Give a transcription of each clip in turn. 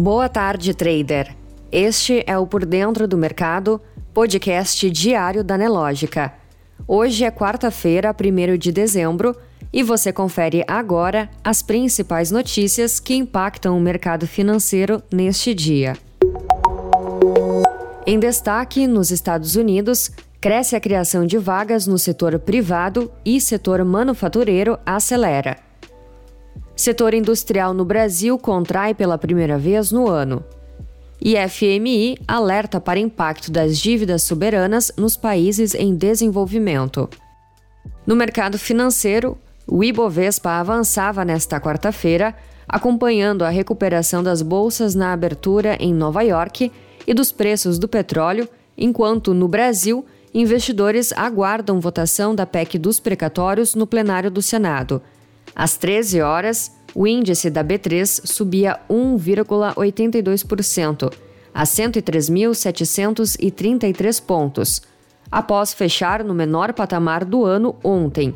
Boa tarde, trader. Este é o Por Dentro do Mercado, podcast diário da Nelógica. Hoje é quarta-feira, 1 de dezembro, e você confere agora as principais notícias que impactam o mercado financeiro neste dia. Em destaque, nos Estados Unidos, cresce a criação de vagas no setor privado e setor manufatureiro acelera. Setor industrial no Brasil contrai pela primeira vez no ano. E FMI alerta para impacto das dívidas soberanas nos países em desenvolvimento. No mercado financeiro, o Ibovespa avançava nesta quarta-feira, acompanhando a recuperação das bolsas na abertura em Nova York e dos preços do petróleo, enquanto no Brasil, investidores aguardam votação da PEC dos precatórios no plenário do Senado. Às 13 horas, o índice da B3 subia 1,82%, a 103.733 pontos, após fechar no menor patamar do ano ontem.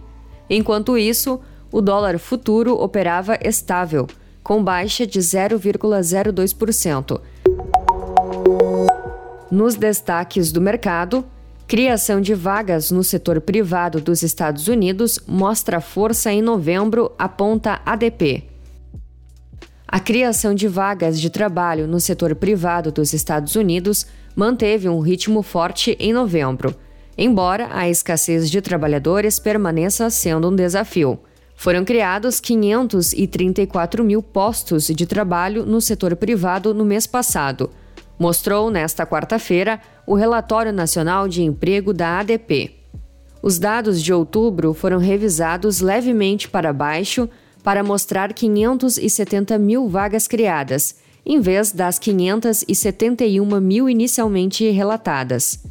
Enquanto isso, o dólar futuro operava estável, com baixa de 0,02%. Nos destaques do mercado, Criação de vagas no setor privado dos Estados Unidos mostra força em novembro, aponta ADP. A criação de vagas de trabalho no setor privado dos Estados Unidos manteve um ritmo forte em novembro, embora a escassez de trabalhadores permaneça sendo um desafio. Foram criados 534 mil postos de trabalho no setor privado no mês passado mostrou nesta quarta-feira o Relatório Nacional de Emprego da ADP. Os dados de outubro foram revisados levemente para baixo para mostrar 570 mil vagas criadas, em vez das 571 mil inicialmente relatadas.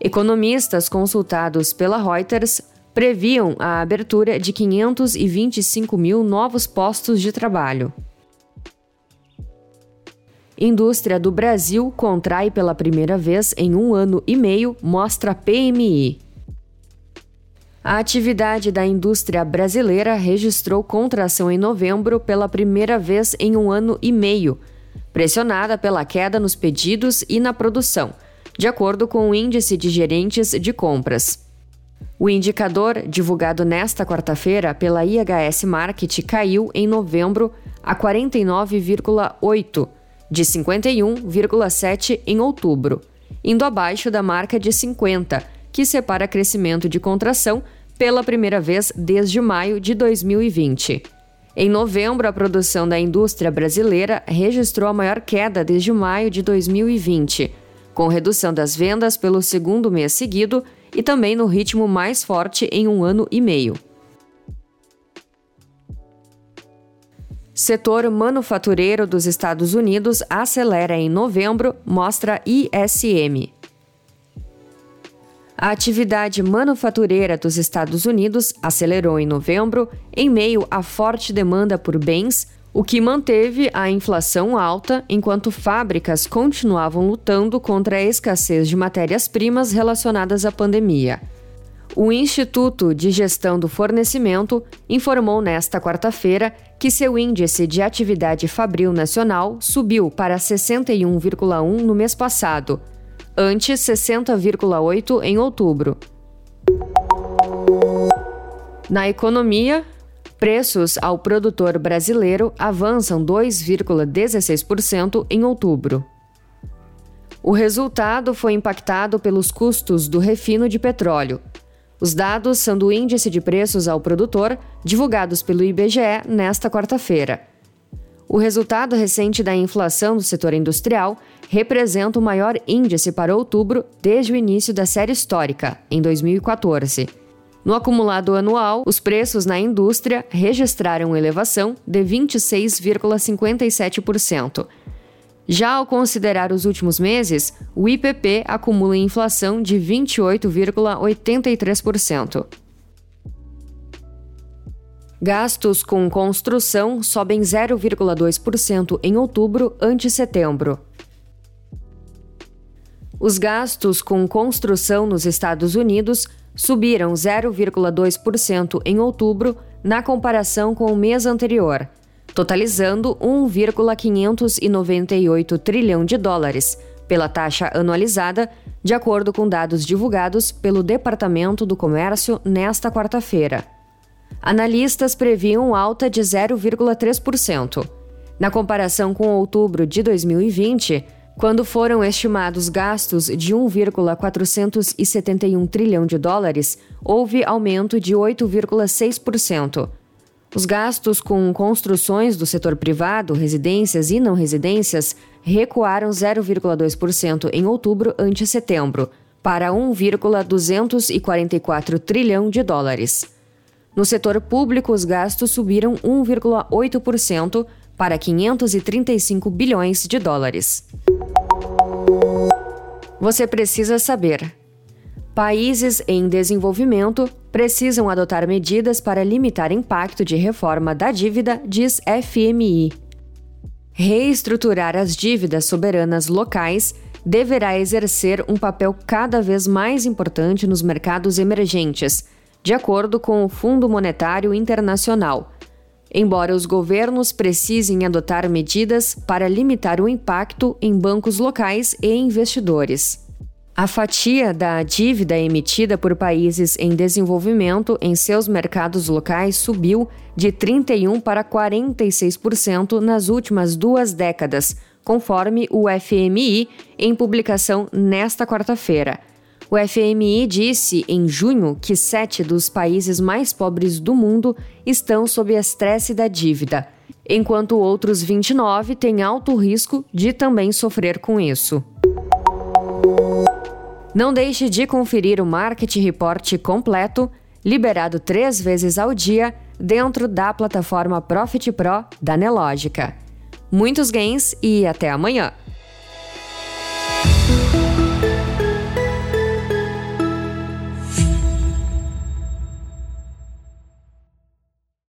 Economistas consultados pela Reuters previam a abertura de 525 mil novos postos de trabalho. Indústria do Brasil contrai pela primeira vez em um ano e meio, mostra PMI. A atividade da indústria brasileira registrou contração em novembro pela primeira vez em um ano e meio, pressionada pela queda nos pedidos e na produção, de acordo com o Índice de Gerentes de Compras. O indicador, divulgado nesta quarta-feira pela IHS Market, caiu em novembro a 49,8 de 51,7 em outubro, indo abaixo da marca de 50, que separa crescimento de contração pela primeira vez desde maio de 2020. Em novembro, a produção da indústria brasileira registrou a maior queda desde maio de 2020, com redução das vendas pelo segundo mês seguido e também no ritmo mais forte em um ano e meio. Setor manufatureiro dos Estados Unidos acelera em novembro, mostra ISM. A atividade manufatureira dos Estados Unidos acelerou em novembro em meio à forte demanda por bens, o que manteve a inflação alta enquanto fábricas continuavam lutando contra a escassez de matérias-primas relacionadas à pandemia. O Instituto de Gestão do Fornecimento informou nesta quarta-feira que seu índice de atividade fabril nacional subiu para 61,1 no mês passado, antes 60,8 em outubro. Na economia, preços ao produtor brasileiro avançam 2,16% em outubro. O resultado foi impactado pelos custos do refino de petróleo, os dados são do Índice de Preços ao Produtor, divulgados pelo IBGE nesta quarta-feira. O resultado recente da inflação do setor industrial representa o maior índice para outubro desde o início da série histórica, em 2014. No acumulado anual, os preços na indústria registraram elevação de 26,57%, já ao considerar os últimos meses, o IPP acumula inflação de 28,83%. Gastos com construção sobem 0,2% em outubro ante setembro. Os gastos com construção nos Estados Unidos subiram 0,2% em outubro na comparação com o mês anterior totalizando 1,598 trilhão de dólares, pela taxa anualizada, de acordo com dados divulgados pelo Departamento do Comércio nesta quarta-feira. Analistas previam alta de 0,3%. Na comparação com outubro de 2020, quando foram estimados gastos de 1,471 trilhão de dólares, houve aumento de 8,6%. Os gastos com construções do setor privado, residências e não residências, recuaram 0,2% em outubro ante setembro, para 1,244 trilhão de dólares. No setor público, os gastos subiram 1,8% para 535 bilhões de dólares. Você precisa saber. Países em desenvolvimento precisam adotar medidas para limitar impacto de reforma da dívida, diz FMI. Reestruturar as dívidas soberanas locais deverá exercer um papel cada vez mais importante nos mercados emergentes, de acordo com o Fundo Monetário Internacional embora os governos precisem adotar medidas para limitar o impacto em bancos locais e investidores. A fatia da dívida emitida por países em desenvolvimento em seus mercados locais subiu de 31% para 46% nas últimas duas décadas, conforme o FMI em publicação nesta quarta-feira. O FMI disse em junho que sete dos países mais pobres do mundo estão sob estresse da dívida, enquanto outros 29 têm alto risco de também sofrer com isso. Não deixe de conferir o Market Report completo, liberado três vezes ao dia, dentro da plataforma Profit Pro da Nelogica. Muitos gains e até amanhã!